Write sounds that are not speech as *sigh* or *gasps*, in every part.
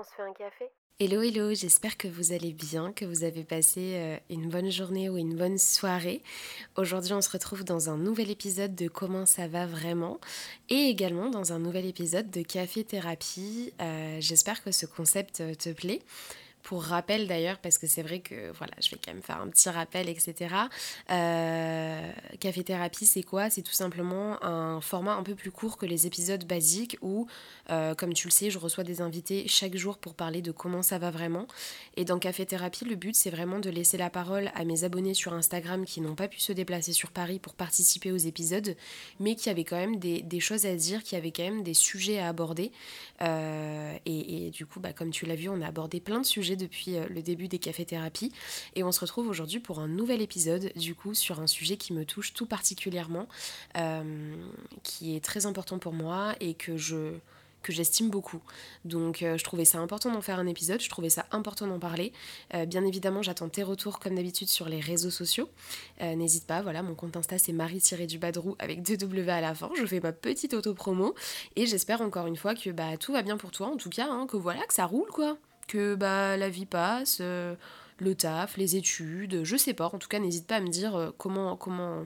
On se fait un café Hello, hello, j'espère que vous allez bien, que vous avez passé euh, une bonne journée ou une bonne soirée. Aujourd'hui, on se retrouve dans un nouvel épisode de Comment ça va vraiment et également dans un nouvel épisode de Café Thérapie. Euh, j'espère que ce concept euh, te plaît. Pour rappel d'ailleurs, parce que c'est vrai que voilà, je vais quand même faire un petit rappel, etc. Euh, Café Thérapie, c'est quoi? C'est tout simplement un format un peu plus court que les épisodes basiques où, euh, comme tu le sais, je reçois des invités chaque jour pour parler de comment ça va vraiment. Et dans Café Thérapie, le but c'est vraiment de laisser la parole à mes abonnés sur Instagram qui n'ont pas pu se déplacer sur Paris pour participer aux épisodes, mais qui avaient quand même des, choses à dire, qui avaient quand même des sujets à aborder. Euh, et, et, du coup, bah, comme tu l'as vu, on a abordé plein de sujets depuis euh, le début des cafés-thérapies. Et on se retrouve aujourd'hui pour un nouvel épisode, du coup, sur un sujet qui me touche tout particulièrement, euh, qui est très important pour moi et que je que j'estime beaucoup. Donc euh, je trouvais ça important d'en faire un épisode, je trouvais ça important d'en parler. bien évidemment, j'attends tes retours comme d'habitude sur les réseaux sociaux. N'hésite pas, voilà, mon compte Insta c'est marie-du-badrou avec deux W à la fin. Je fais ma petite auto-promo et j'espère encore une fois que bah, tout va bien pour toi, en tout cas, hein, que voilà, que ça roule quoi que bah, la vie passe, euh, le taf, les études, je sais pas. En tout cas, n'hésite pas à me dire euh, comment, comment,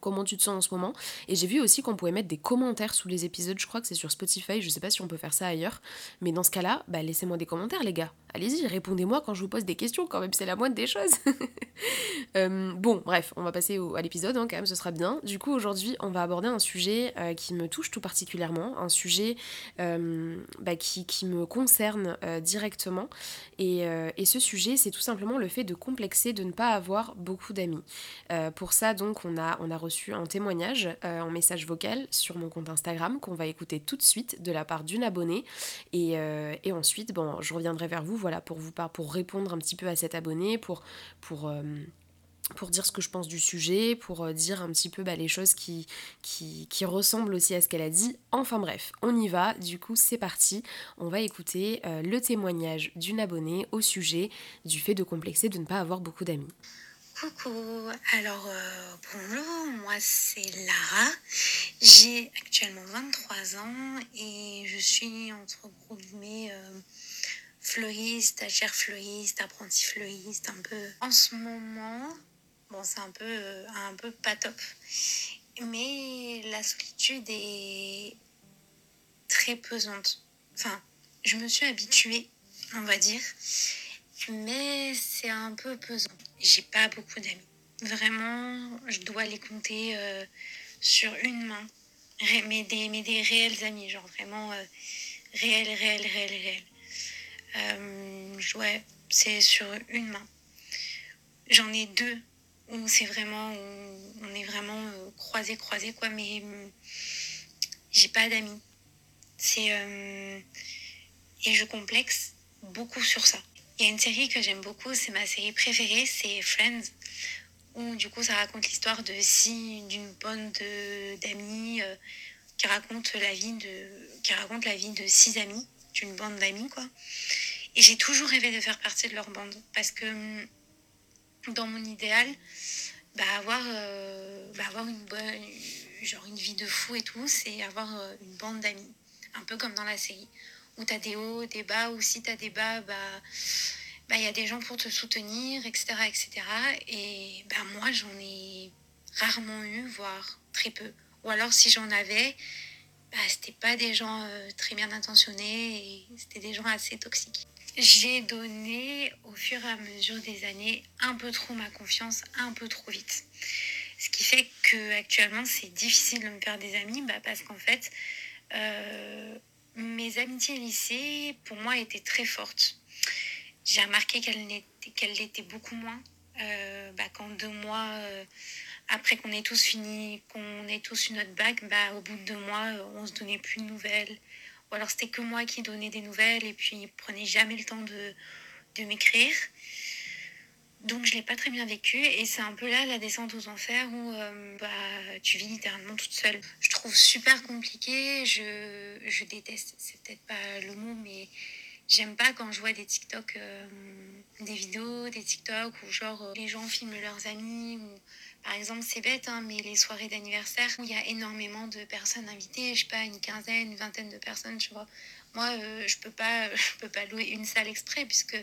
comment tu te sens en ce moment. Et j'ai vu aussi qu'on pouvait mettre des commentaires sous les épisodes, je crois que c'est sur Spotify, je sais pas si on peut faire ça ailleurs. Mais dans ce cas-là, bah laissez-moi des commentaires les gars. Allez-y, répondez-moi quand je vous pose des questions, quand même c'est la moindre des choses. *laughs* Euh, bon, bref, on va passer à l'épisode hein, quand même, ce sera bien. Du coup, aujourd'hui, on va aborder un sujet euh, qui me touche tout particulièrement, un sujet euh, bah, qui, qui, me concerne directement. Et, et, ce sujet, c'est tout simplement le fait de complexer de ne pas avoir beaucoup d'amis. pour ça, donc, on a, on a reçu un témoignage euh, en message vocal sur mon compte Instagram qu'on va écouter tout de suite de la part d'une abonnée. Et, euh, ensuite, je reviendrai vers vous voilà, pour, vous, pour répondre un petit peu à cette abonnée, pour... pour euh, pour dire ce que je pense du sujet, pour dire un petit peu bah, les choses qui, qui, ressemblent aussi à ce qu'elle a dit. Enfin bref, on y va, du coup c'est parti. On va écouter le témoignage d'une abonnée au sujet du fait de complexer de ne pas avoir beaucoup d'amis. Coucou, alors euh, bonjour, moi c'est Lara, j'ai actuellement 23 ans et je suis entre guillemets euh, fleuriste, stagiaire fleuriste, apprenti fleuriste, un peu. En ce moment, bon c'est un peu, euh, un peu pas top, mais la solitude est très pesante. Enfin, je me suis habituée, on va dire, mais c'est un peu pesant j'ai pas beaucoup d'amis. Vraiment, je dois les compter euh, sur une main. Mais des, mais des réels amis, genre vraiment euh, réels, réels, réels, réels. Euh, ouais, c'est sur une main. J'en ai deux où c'est vraiment, on est vraiment croisés, croisés, quoi, mais j'ai pas d'amis. C'est. et je complexe beaucoup sur ça. Il y a une série que j'aime beaucoup, c'est ma série préférée, c'est Friends, où du coup ça raconte l'histoire de six, d'une bande d'amis euh, qui raconte la vie de, qui raconte la vie de six amis, d'une bande d'amis quoi. Et j'ai toujours rêvé de faire partie de leur bande parce que hum, dans mon idéal, bah avoir, euh, bah avoir une bonne, genre une vie de fou et tout, c'est avoir euh, une bande d'amis, un peu comme dans la série où tu as des hauts, des bas, ou si tu as des bas, bah il bah, y a des gens pour te soutenir, etc. etc. Et bah, moi, j'en ai rarement eu, voire très peu. Ou alors, si j'en avais, bah, c'était pas des gens euh, très bien intentionnés c'était des gens assez toxiques. J'ai donné au fur et à mesure des années un peu trop ma confiance, un peu trop vite. Ce qui fait que actuellement c'est difficile de me faire des amis bah, parce qu'en fait, euh, mes amitiés lycée, pour moi, étaient très fortes. J'ai remarqué qu'elles l'étaient beaucoup moins euh, bah, quand deux mois euh, après qu'on ait tous fini, qu'on ait tous eu notre bac, bah, au bout de deux mois, euh, on se donnait plus de nouvelles. Ou alors c'était que moi qui donnais des nouvelles et puis ils prenaient jamais le temps de, de m'écrire. Donc je l'ai pas très bien vécu et c'est un peu là la descente aux enfers où euh, bah, tu vis littéralement toute seule. Je trouve super compliqué, je, je déteste, c'est peut-être pas le mot, mais j'aime pas quand je vois des TikTok, euh, des vidéos, des TikTok où genre euh, les gens filment leurs amis ou par exemple c'est bête hein, mais les soirées d'anniversaire où il y a énormément de personnes invitées, je sais pas une quinzaine, une vingtaine de personnes, tu vois, Moi, euh, je peux pas, *laughs* je peux pas louer une salle exprès puisque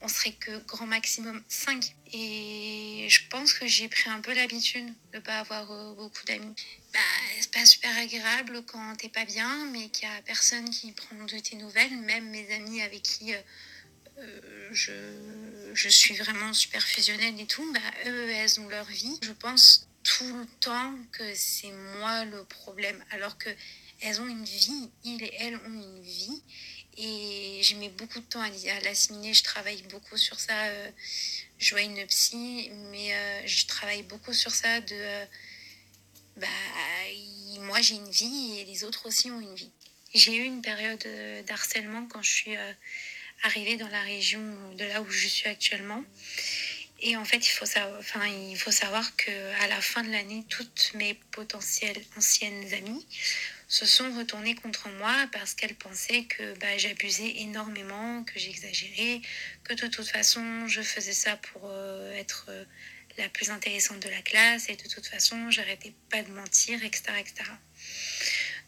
on serait que grand maximum 5. Et je pense que j'ai pris un peu l'habitude de pas avoir euh, beaucoup d'amis. Bah, c'est pas super agréable quand t'es pas bien, mais qu'il y a personne qui prend de tes nouvelles, même mes amis avec qui euh, je, je, suis vraiment super fusionnelle et tout, bah, eux, elles ont leur vie. Je pense tout le temps que c'est moi le problème, alors que elles ont une vie. Et j'ai mis beaucoup de temps à l'assimiler, je travaille beaucoup sur ça. Euh, je vois une psy, mais euh, je travaille beaucoup sur ça de... Euh, bah, moi j'ai une vie et les autres aussi ont une vie. J'ai eu une période d'harcèlement quand je suis arrivée dans la région de là où je suis actuellement. Et en fait, il faut savoir, enfin, il faut savoir que à la fin de l'année, toutes mes potentielles anciennes amies se sont retournées contre moi parce qu'elles pensaient que bah, j'abusais énormément, que j'exagérais, que de toute façon je faisais ça pour euh, être euh, la plus intéressante de la classe et de toute façon j'arrêtais pas de mentir, etc., etc.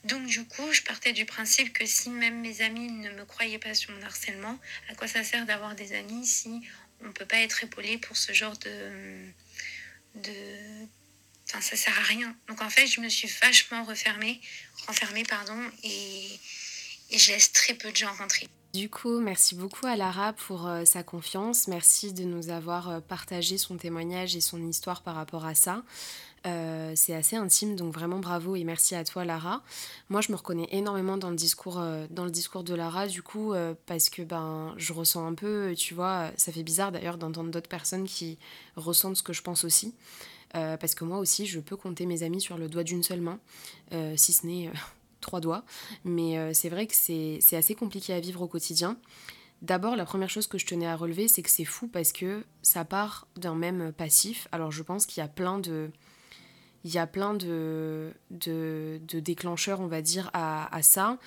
Donc du coup, je partais du principe que si même mes amis ne me croyaient pas sur mon harcèlement, à quoi ça sert d'avoir des amis si on ne peut pas être épaulé pour ce genre de, de, Ça sert à rien. Donc en fait, je me suis vachement refermée, renfermée, pardon, et, et je laisse très peu de gens rentrer. Du coup, merci beaucoup à Lara pour euh, sa confiance. Merci de nous avoir euh, partagé son témoignage et son histoire par rapport à ça. Euh, c'est assez intime, donc vraiment bravo et merci à toi Lara. Moi je me reconnais énormément dans le discours, dans le discours de Lara du coup parce que ben je ressens un peu, tu vois, ça fait bizarre d'ailleurs d'entendre d'autres personnes qui ressentent ce que je pense aussi. Euh, parce que moi aussi, je peux compter mes amis sur le doigt d'une seule main, euh, si ce n'est euh, *laughs* trois doigts. Mais c'est vrai que c'est assez compliqué à vivre au quotidien. D'abord, la première chose que je tenais à relever, c'est que c'est fou parce que ça part d'un même passif. Alors je pense qu'il y a plein de... Il y a plein de, déclencheurs, on va dire, à, ça.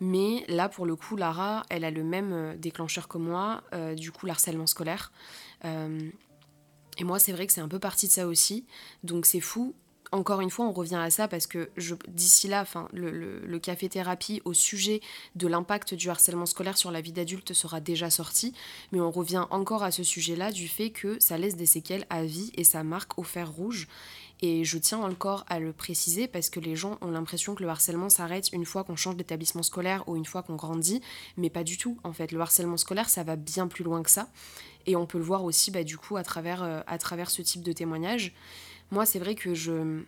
Mais là, pour le coup, Lara, elle a le même déclencheur que moi, du coup, l'harcèlement scolaire. Et moi, c'est vrai que c'est un peu partie de ça aussi. Donc c'est fou. Encore une fois, on revient à ça parce que d'ici là, enfin, le, le, café-thérapie au sujet de l'impact du harcèlement scolaire sur la vie d'adulte sera déjà sorti. Mais on revient encore à ce sujet-là du fait que ça laisse des séquelles à vie et ça marque au fer rouge. Et je tiens encore à le préciser parce que les gens ont l'impression que le harcèlement s'arrête une fois qu'on change d'établissement scolaire ou une fois qu'on grandit, mais pas du tout. En fait, le harcèlement scolaire, ça va bien plus loin que ça. Et on peut le voir aussi bah, du coup à travers, euh, à travers ce type de témoignage. Moi, c'est vrai que je,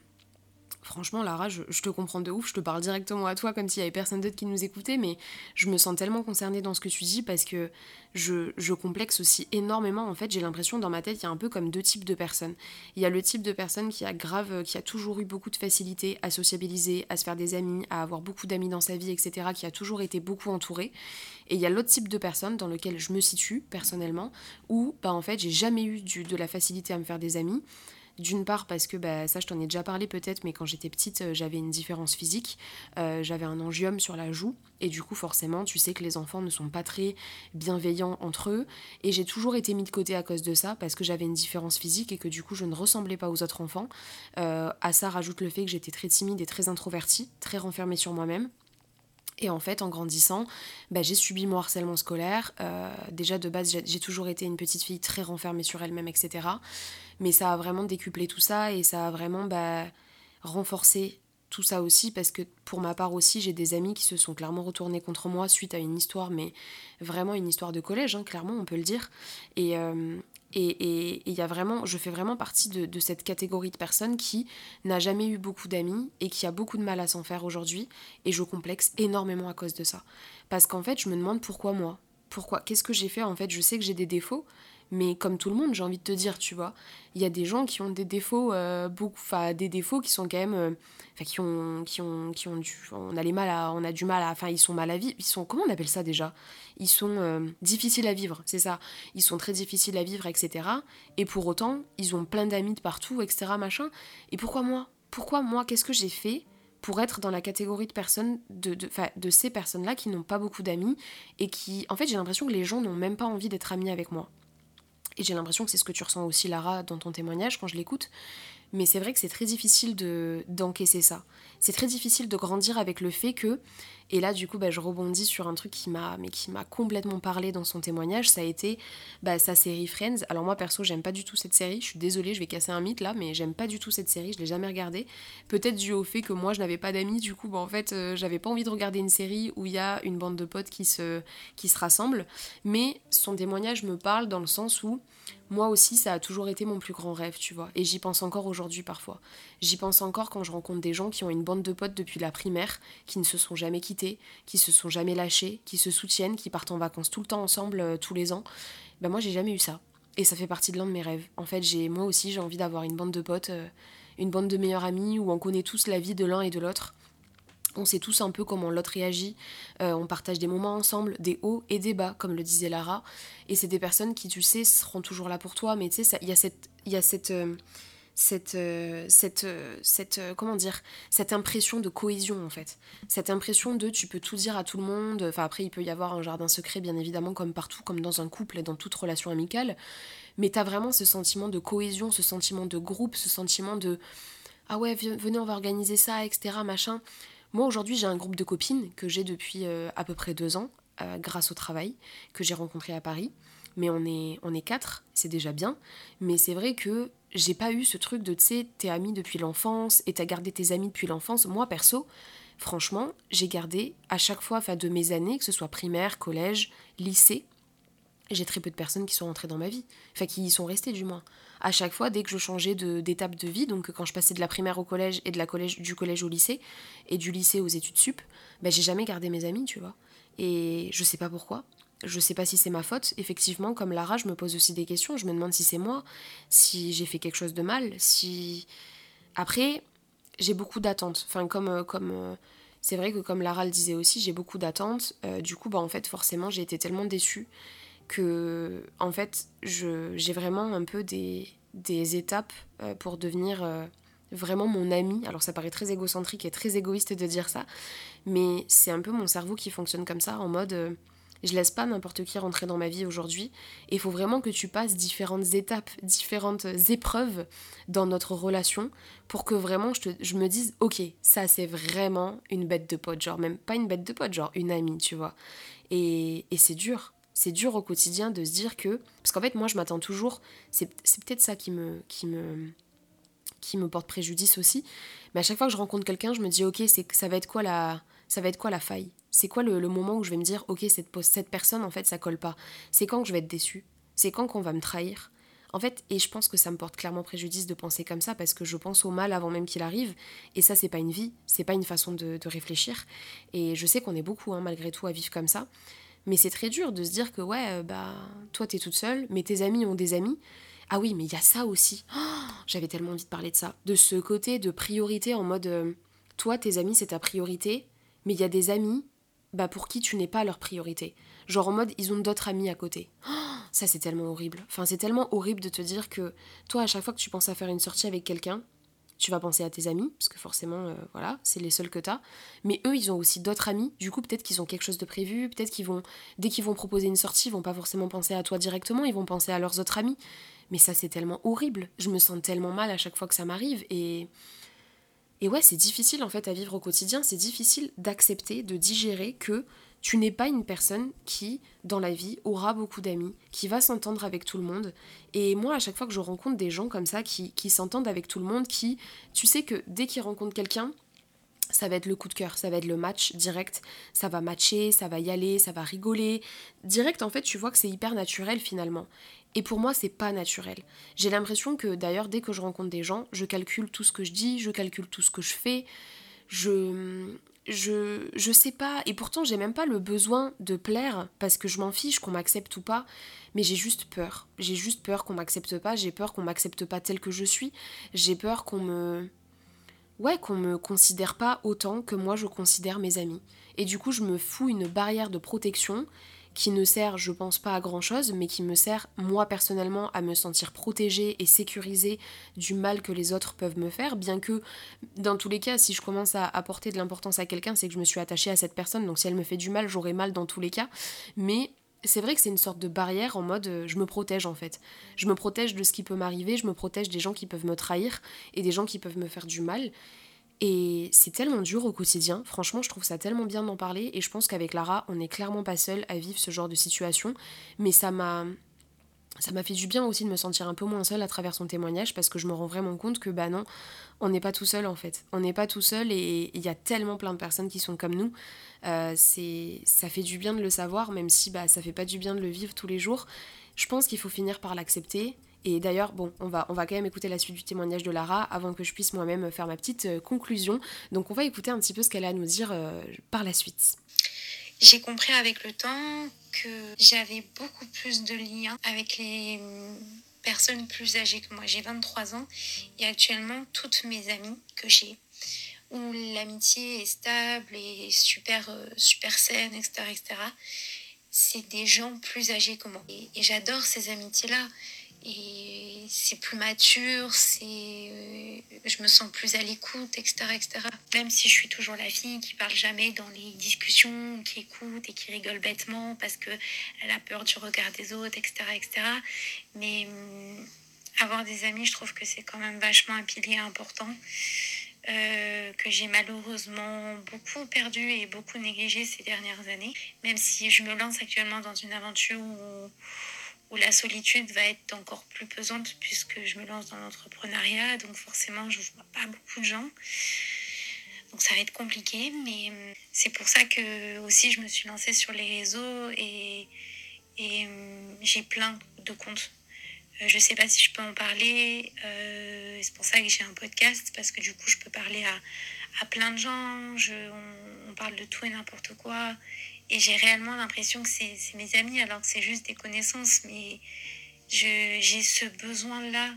Franchement, Lara, je, te comprends de ouf, je te parle directement à toi comme s'il y avait personne d'autre qui nous écoutait, mais je me sens tellement concernée dans ce que tu dis parce que je, je complexe aussi énormément. En fait, j'ai l'impression dans ma tête, il y a un peu comme deux types de personnes. Il y a le type de personne qui a grave, qui a toujours eu beaucoup de facilité à sociabiliser, à se faire des amis, à avoir beaucoup d'amis dans sa vie, etc., qui a toujours été beaucoup entourée. Et il y a l'autre type de personne dans lequel je me situe personnellement, où, bah, en fait, j'ai jamais eu du, de la facilité à me faire des amis. D'une part parce que bah, ça je t'en ai déjà parlé peut-être, mais quand j'étais petite euh, j'avais une différence physique, euh, j'avais un angiome sur la joue et du coup forcément tu sais que les enfants ne sont pas très bienveillants entre eux et j'ai toujours été mis de côté à cause de ça parce que j'avais une différence physique et que du coup je ne ressemblais pas aux autres enfants. Euh, à ça rajoute le fait que j'étais très timide et très introvertie, très renfermée sur moi-même. Et en fait, en grandissant, bah, j'ai subi mon harcèlement scolaire. déjà, de base, j'ai toujours été une petite fille très renfermée sur elle-même, etc. Mais ça a vraiment décuplé tout ça et ça a vraiment bah, renforcé tout ça aussi parce que pour ma part aussi j'ai des amis qui se sont clairement retournés contre moi suite à une histoire mais vraiment une histoire de collège hein, clairement on peut le dire. Et euh, et il y a vraiment je fais vraiment partie de, de cette catégorie de personnes qui n'a jamais eu beaucoup d'amis et qui a beaucoup de mal à s'en faire aujourd'hui. Et je complexe énormément à cause de ça. Parce qu'en fait je me demande pourquoi moi? Pourquoi? Qu'est-ce que j'ai fait? En fait je sais que j'ai des défauts mais comme tout le monde, j'ai envie de te dire, tu vois, il y a des gens qui ont des défauts, euh, beaucoup, des défauts qui sont quand même, euh, qui ont, qui ont, qui ont du, on a les mal à, on a du mal à, enfin ils sont mal à vivre, ils sont, comment on appelle ça déjà? Ils sont euh, difficiles à vivre, c'est ça. Ils sont très difficiles à vivre, etc. Et pour autant, ils ont plein d'amis de partout, etc. Machin. Et pourquoi moi? Pourquoi moi Qu'est-ce que j'ai fait pour être dans la catégorie de personnes, de, de, de ces personnes-là qui n'ont pas beaucoup d'amis et qui, en fait, j'ai l'impression que les gens n'ont même pas envie d'être amis avec moi? Et j'ai l'impression que c'est ce que tu ressens aussi, Lara, dans ton témoignage quand je l'écoute. Mais c'est vrai que c'est très difficile de d'encaisser ça. C'est très difficile de grandir avec le fait que et là, du coup, bah, je rebondis sur un truc qui m'a, mais qui m'a complètement parlé dans son témoignage. Ça a été bah, sa série Friends. Alors moi, perso, j'aime pas du tout cette série. Je suis désolée, je vais casser un mythe là, mais j'aime pas du tout cette série. Je l'ai jamais regardée. Peut-être dû au fait que moi, je n'avais pas d'amis. Du coup, bah, en fait, euh, j'avais pas envie de regarder une série où il y a une bande de potes qui se, qui se rassemblent. Mais son témoignage me parle dans le sens où moi aussi, ça a toujours été mon plus grand rêve, tu vois. Et j'y pense encore aujourd'hui parfois. J'y pense encore quand je rencontre des gens qui ont une bande de potes depuis la primaire, qui ne se sont jamais quittés, qui se sont jamais lâchés, qui se soutiennent, qui partent en vacances tout le temps ensemble, euh, tous les ans. Ben moi, j'ai jamais eu ça. Et ça fait partie de l'un de mes rêves. En fait, j'ai moi aussi, j'ai envie d'avoir une bande de potes, euh, une bande de meilleurs amis où on connaît tous la vie de l'un et de l'autre on sait tous un peu comment l'autre réagit, euh, on partage des moments ensemble, des hauts et des bas, comme le disait Lara. Et c'est des personnes qui, tu sais, seront toujours là pour toi, mais tu sais, il y a cette, y a cette, cette, euh, cette, cette, comment dire, cette impression de cohésion en fait. Cette impression de tu peux tout dire à tout le monde. Enfin, après, il peut y avoir un jardin secret, bien évidemment, comme partout, comme dans un couple et dans toute relation amicale. Mais tu as vraiment ce sentiment de cohésion, ce sentiment de groupe, ce sentiment de ah ouais, venez, on va organiser ça, etc. machin. Moi aujourd'hui j'ai un groupe de copines que j'ai depuis euh, à peu près deux ans euh, grâce au travail que j'ai rencontré à Paris. Mais on est, on est quatre, c'est déjà bien. Mais c'est vrai que j'ai pas eu ce truc de tu sais, t'es ami depuis l'enfance et t'as gardé tes amis depuis l'enfance. Moi perso, franchement, j'ai gardé à chaque fois, enfin de mes années, que ce soit primaire, collège, lycée, j'ai très peu de personnes qui sont rentrées dans ma vie. Enfin, qui y sont restées du moins à chaque fois dès que je changeais d'étape de, vie, donc quand je passais de la primaire au collège et de la collège, du collège au lycée et du lycée aux études sup, ben j'ai jamais gardé mes amis, tu vois. Et je sais pas pourquoi. Je sais pas si c'est ma faute. Effectivement, comme Lara, je me pose aussi des questions. Je me demande si c'est moi, si j'ai fait quelque chose de mal, si. Après, j'ai beaucoup d'attentes. Enfin, comme. Euh, comme euh, c'est vrai que comme Lara le disait aussi, j'ai beaucoup d'attentes. Euh, du coup, bah, en fait, forcément, j'ai été tellement déçue que en fait j'ai vraiment un peu des, des étapes pour devenir vraiment mon ami. Alors ça paraît très égocentrique et très égoïste de dire ça, mais c'est un peu mon cerveau qui fonctionne comme ça, en mode je laisse pas n'importe qui rentrer dans ma vie aujourd'hui. Il faut vraiment que tu passes différentes étapes, différentes épreuves dans notre relation pour que vraiment je, me dise ok, ça c'est vraiment une bête de pote, genre même pas une bête de pote, genre une amie, tu vois. Et, et c'est dur c'est dur au quotidien de se dire que parce qu'en fait moi je m'attends toujours c'est peut-être ça qui me qui me qui me porte préjudice aussi mais à chaque fois que je rencontre quelqu'un je me dis ok ça va être quoi la ça va être quoi la faille? C'est quoi le, moment où je vais me dire ok cette cette personne en fait ça colle pas? C'est quand que je vais être déçue? C'est quand qu'on va me trahir? En fait, et je pense que ça me porte clairement préjudice de penser comme ça parce que je pense au mal avant même qu'il arrive. Et ça, c'est pas une vie, c'est pas une façon de, réfléchir. Et je sais qu'on est beaucoup, hein, malgré tout, à vivre comme ça. Mais c'est très dur de se dire que, ouais, euh, bah, toi, t'es toute seule, mais tes amis ont des amis. Ah oui, mais il y a ça aussi. *gasps* J'avais tellement envie de parler de ça. De ce côté de priorité en mode, euh, toi, tes amis, c'est ta priorité, mais il y a des amis, bah, pour qui tu n'es pas leur priorité. Genre en mode, ils ont d'autres amis à côté. *gasps* Ça, c'est tellement horrible. Enfin, c'est tellement horrible de te dire que, toi, à chaque fois que tu penses à faire une sortie avec quelqu'un, tu vas penser à tes amis, parce que forcément, euh, voilà, c'est les seuls que tu as. Mais eux, ils ont aussi d'autres amis. Du coup, peut-être qu'ils ont quelque chose de prévu. Peut-être qu'ils vont, dès qu'ils vont proposer une sortie, ils vont pas forcément penser à toi directement. Ils vont penser à leurs autres amis. Mais ça, c'est tellement horrible. Je me sens tellement mal à chaque fois que ça m'arrive. Et, et ouais, c'est difficile en fait à vivre au quotidien. C'est difficile d'accepter, de digérer que tu n'es pas une personne qui, dans la vie, aura beaucoup d'amis, qui va s'entendre avec tout le monde. Et moi, à chaque fois que je rencontre des gens comme ça, qui, qui s'entendent avec tout le monde, qui, tu sais que dès qu'ils rencontrent quelqu'un, ça va être le coup de cœur, ça va être le match direct, ça va matcher, ça va y aller, ça va rigoler. Direct, en fait, tu vois que c'est hyper naturel finalement. Et pour moi, c'est pas naturel. J'ai l'impression que d'ailleurs, dès que je rencontre des gens, je calcule tout ce que je dis, je calcule tout ce que je fais. Je, je, je sais pas, et pourtant j'ai même pas le besoin de plaire parce que je m'en fiche qu'on m'accepte ou pas, mais j'ai juste peur. J'ai juste peur qu'on m'accepte pas, j'ai peur qu'on m'accepte pas tel que je suis, j'ai peur qu'on me. Ouais, qu'on me considère pas autant que moi je considère mes amis. Et du coup, je me fous une barrière de protection qui ne sert, je pense, pas à grand chose, mais qui me sert, moi personnellement, à me sentir protégée et sécurisée du mal que les autres peuvent me faire, bien que, dans tous les cas, si je commence à apporter de l'importance à quelqu'un, c'est que je me suis attachée à cette personne, donc si elle me fait du mal, j'aurai mal dans tous les cas, mais c'est vrai que c'est une sorte de barrière en mode euh, je me protège en fait. Je me protège de ce qui peut m'arriver, je me protège des gens qui peuvent me trahir et des gens qui peuvent me faire du mal. Et c'est tellement dur au quotidien, franchement je trouve ça tellement bien d'en parler et je pense qu'avec Lara on n'est clairement pas seul à vivre ce genre de situation, mais ça m'a ça m'a fait du bien aussi de me sentir un peu moins seule à travers son témoignage parce que je me rends vraiment compte que bah non, on n'est pas tout seul en fait. On n'est pas tout seul et il y a tellement plein de personnes qui sont comme nous. Euh, ça fait du bien de le savoir même si bah ça fait pas du bien de le vivre tous les jours. Je pense qu'il faut finir par l'accepter. Et d'ailleurs, bon, on va, on va quand même écouter la suite du témoignage de Lara avant que je puisse moi-même faire ma petite euh, conclusion. Donc on va écouter un petit peu ce qu'elle a à nous dire euh, par la suite. J'ai compris avec le temps que j'avais beaucoup plus de liens avec les personnes plus âgées que moi. J'ai 23 ans et actuellement toutes mes amies que j'ai où l'amitié est stable et super, euh, super saine, etc., etc., c'est des gens plus âgés que moi. et j'adore ces amitiés-là et c'est plus mature, c'est, je me sens plus à l'écoute, etc., etc. Même si je suis toujours la fille qui parle jamais dans les discussions, qui écoute et qui rigole bêtement parce que elle a peur du regard des autres, etc., etc. Mais hum, avoir des amis, je trouve que c'est quand même vachement un pilier important. Euh, que j'ai malheureusement beaucoup perdu et beaucoup négligé ces dernières années. Même si je me lance actuellement dans une aventure où, la solitude va être encore plus pesante puisque je me lance dans l'entrepreneuriat, donc forcément je vois pas beaucoup de gens. Donc ça va être compliqué, mais hum, c'est pour ça que aussi je me suis lancée sur les réseaux et, hum, j'ai plein de comptes. Euh, je sais pas si je peux en parler, euh, c'est pour ça que j'ai un podcast, parce que du coup je peux parler à, plein de gens, on parle de tout et n'importe quoi. Et j'ai réellement l'impression que c'est mes amis alors que c'est juste des connaissances. Mais j'ai ce besoin-là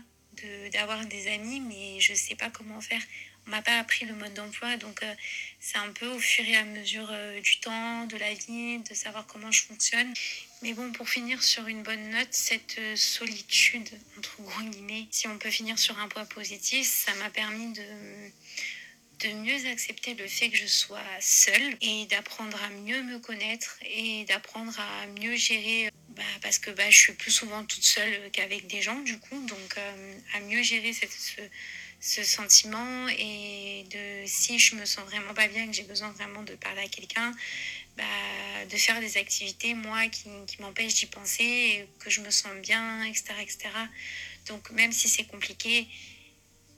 d'avoir des amis, mais je ne sais pas comment faire. On m'a pas appris le mode d'emploi, donc euh, c'est un peu au fur et à mesure euh, du temps, de la vie, de savoir comment je fonctionne. Mais bon, pour finir sur une bonne note, cette euh, solitude, entre gros guillemets, si on peut finir sur un point positif, ça m'a permis de de mieux accepter le fait que je sois seule et d'apprendre à mieux me connaître et d'apprendre à mieux gérer bah, parce que bah, je suis plus souvent toute seule qu'avec des gens du coup. Donc euh, à mieux gérer ce, sentiment et de si je me sens vraiment pas bien que j'ai besoin vraiment de parler à quelqu'un bah, de faire des activités moi qui, qui m'empêchent d'y penser que je me sens bien etc etc donc même si c'est compliqué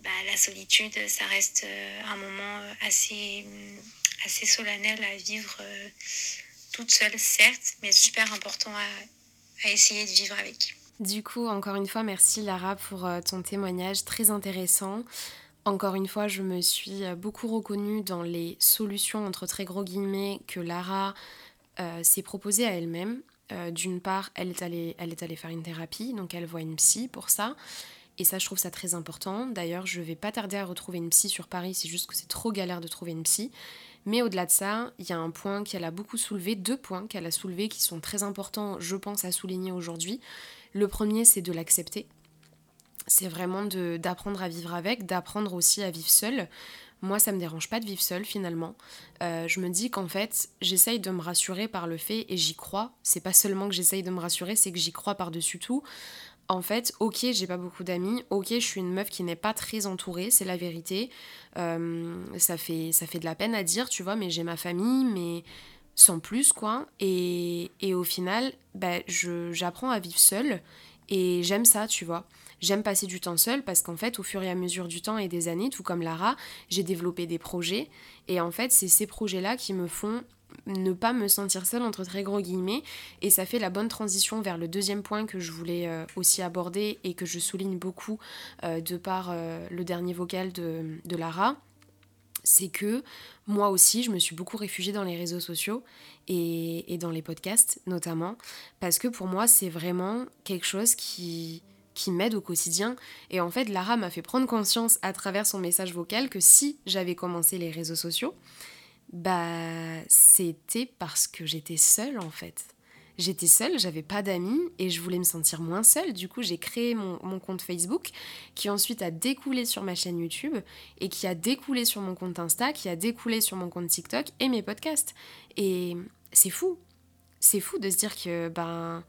bah, la solitude, ça reste euh, un moment euh, assez, mm, assez solennel à vivre euh, toute seule, certes, mais super important à, à essayer de vivre avec. Du coup, encore une fois, merci Lara pour ton témoignage très intéressant. Encore une fois, je me suis beaucoup reconnue dans les solutions entre très gros guillemets que Lara s'est proposée à elle-même. D'une part, elle est, allée, elle est allée faire une thérapie, donc elle voit une psy pour ça. Et ça, je trouve ça très important. D'ailleurs, je vais pas tarder à retrouver une psy sur Paris, c'est juste que c'est trop galère de trouver une psy. Mais au-delà de ça, il y a un point qu'elle a beaucoup soulevé, deux points qu'elle a soulevés qui sont très importants, je pense, à souligner aujourd'hui. Le premier, c'est de l'accepter. C'est vraiment d'apprendre à vivre avec, d'apprendre aussi à vivre seule. Moi, ça me dérange pas de vivre seule finalement. Euh, je me dis qu'en fait, j'essaye de me rassurer par le fait, et j'y crois. C'est pas seulement que j'essaye de me rassurer, c'est que j'y crois par-dessus tout en fait, ok, j'ai pas beaucoup d'amis, ok, je suis une meuf qui n'est pas très entourée, c'est la vérité. Euh, ça, fait, ça fait de la peine à dire, tu vois, mais j'ai ma famille, mais sans plus, quoi. Et, au final, bah, j'apprends à vivre seule et j'aime ça, tu vois. J'aime passer du temps seule parce qu'en fait, au fur et à mesure du temps et des années, tout comme Lara, j'ai développé des projets. Et en fait, c'est ces projets-là qui me font ne pas me sentir seule entre très gros guillemets et ça fait la bonne transition vers le deuxième point que je voulais euh, aussi aborder et que je souligne beaucoup euh, de par euh, le dernier vocal de, Lara c'est que moi aussi je me suis beaucoup réfugiée dans les réseaux sociaux et, et dans les podcasts notamment parce que pour moi c'est vraiment quelque chose qui m'aide au quotidien. Et en fait, Lara m'a fait prendre conscience à travers son message vocal que si j'avais commencé les réseaux sociaux, bah, c'était parce que j'étais seule en fait. J'étais seule, j'avais pas d'amis et je voulais me sentir moins seule. Du coup, j'ai créé mon, compte Facebook qui ensuite a découlé sur ma chaîne YouTube et qui a découlé sur mon compte Insta, qui a découlé sur mon compte TikTok et mes podcasts. Et c'est fou. c'est fou de se dire que, ben,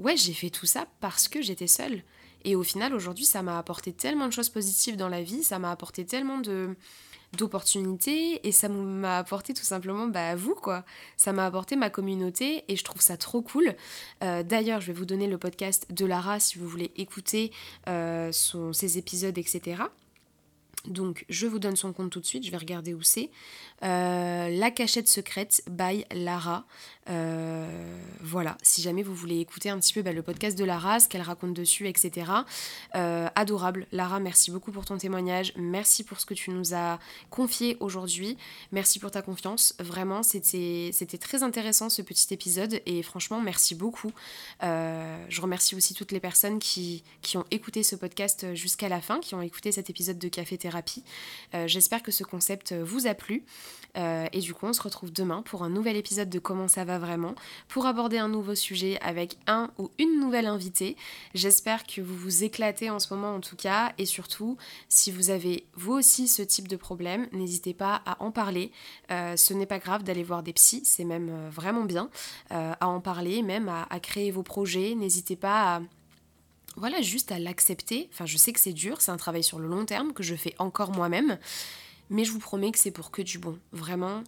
ouais, j'ai fait tout ça parce que j'étais seule. Et au final, aujourd'hui, ça m'a apporté tellement de choses positives dans la vie, ça m'a apporté tellement de d'opportunités et ça m'a apporté tout simplement bah, vous quoi. Ça m'a apporté ma communauté et je trouve ça trop cool. Euh, d'ailleurs, je vais vous donner le podcast de Lara si vous voulez écouter euh, ses épisodes, etc. Donc, je vous donne son compte tout de suite, je vais regarder où c'est. Euh, la cachette secrète by Lara. Euh, voilà, si jamais vous voulez écouter un petit peu bah, le podcast de Lara, ce qu'elle raconte dessus, etc. Euh, adorable. Lara, merci beaucoup pour ton témoignage. Merci pour ce que tu nous as confié aujourd'hui. Merci pour ta confiance. Vraiment, c'était très intéressant ce petit épisode et franchement, merci beaucoup. je remercie aussi toutes les personnes qui, qui ont écouté ce podcast jusqu'à la fin, qui ont écouté cet épisode de Café Thérapie. J'espère que ce concept vous a plu. Euh, et du coup, on se retrouve demain pour un nouvel épisode de Comment ça va vraiment, pour aborder un nouveau sujet avec un ou une nouvelle invitée. J'espère que vous vous éclatez en ce moment en tout cas, et surtout, si vous avez vous aussi ce type de problème, n'hésitez pas à en parler. Euh, ce n'est pas grave d'aller voir des psys, c'est même euh, vraiment bien à en parler, même à, à créer vos projets. N'hésitez pas à voilà, juste à l'accepter. Enfin, je sais que c'est dur, c'est un travail sur le long terme que je fais encore moi-même, mais je vous promets que c'est pour que du bon. Vraiment.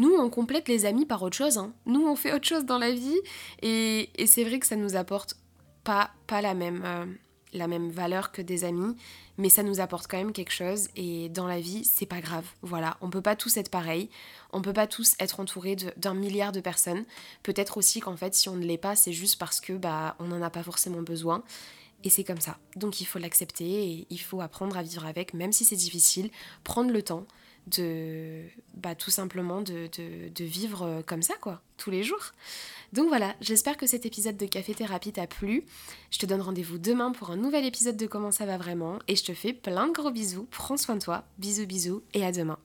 Nous, on complète les amis par autre chose. Hein. Nous, on fait autre chose dans la vie. Et, c'est vrai que ça nous apporte pas, pas la, même, euh, la même valeur que des amis. Mais ça nous apporte quand même quelque chose. Et dans la vie, c'est pas grave. Voilà. On peut pas tous être pareils. On peut pas tous être entourés d'un milliard de personnes. Peut-être aussi qu'en fait, si on ne l'est pas, c'est juste parce que bah, on n'en a pas forcément besoin. Et c'est comme ça. Donc il faut l'accepter et il faut apprendre à vivre avec, même si c'est difficile, prendre le temps de bah, tout simplement de, de, vivre euh, comme ça, quoi, tous les jours. Donc voilà, j'espère que cet épisode de Café Thérapie t'a plu. Je te donne rendez-vous demain pour un nouvel épisode de Comment ça va vraiment et je te fais plein de gros bisous. Prends soin de toi. Bisous bisous et à demain.